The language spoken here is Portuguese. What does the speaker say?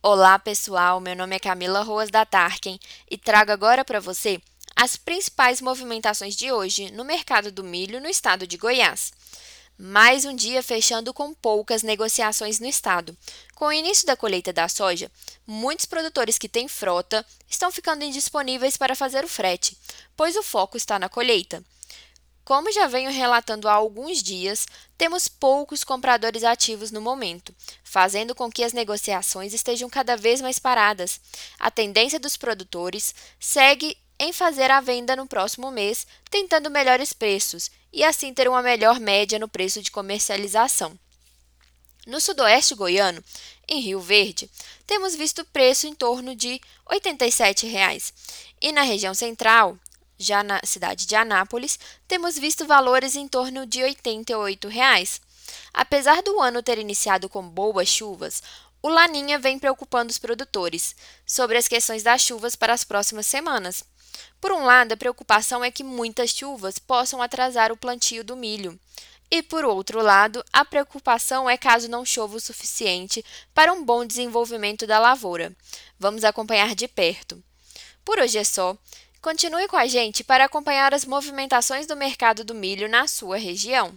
Olá, pessoal. Meu nome é Camila Ruas da Tarkin e trago agora para você as principais movimentações de hoje no mercado do milho no estado de Goiás. Mais um dia fechando com poucas negociações no estado. Com o início da colheita da soja, muitos produtores que têm frota estão ficando indisponíveis para fazer o frete, pois o foco está na colheita. Como já venho relatando há alguns dias, temos poucos compradores ativos no momento, fazendo com que as negociações estejam cada vez mais paradas. A tendência dos produtores segue em fazer a venda no próximo mês, tentando melhores preços e assim ter uma melhor média no preço de comercialização. No sudoeste goiano, em Rio Verde, temos visto preço em torno de 87 reais, e na região central, já na cidade de Anápolis, temos visto valores em torno de 88 reais. Apesar do ano ter iniciado com boas chuvas, o Laninha vem preocupando os produtores sobre as questões das chuvas para as próximas semanas. Por um lado, a preocupação é que muitas chuvas possam atrasar o plantio do milho. E por outro lado, a preocupação é caso não chova o suficiente para um bom desenvolvimento da lavoura. Vamos acompanhar de perto. Por hoje é só. Continue com a gente para acompanhar as movimentações do mercado do milho na sua região.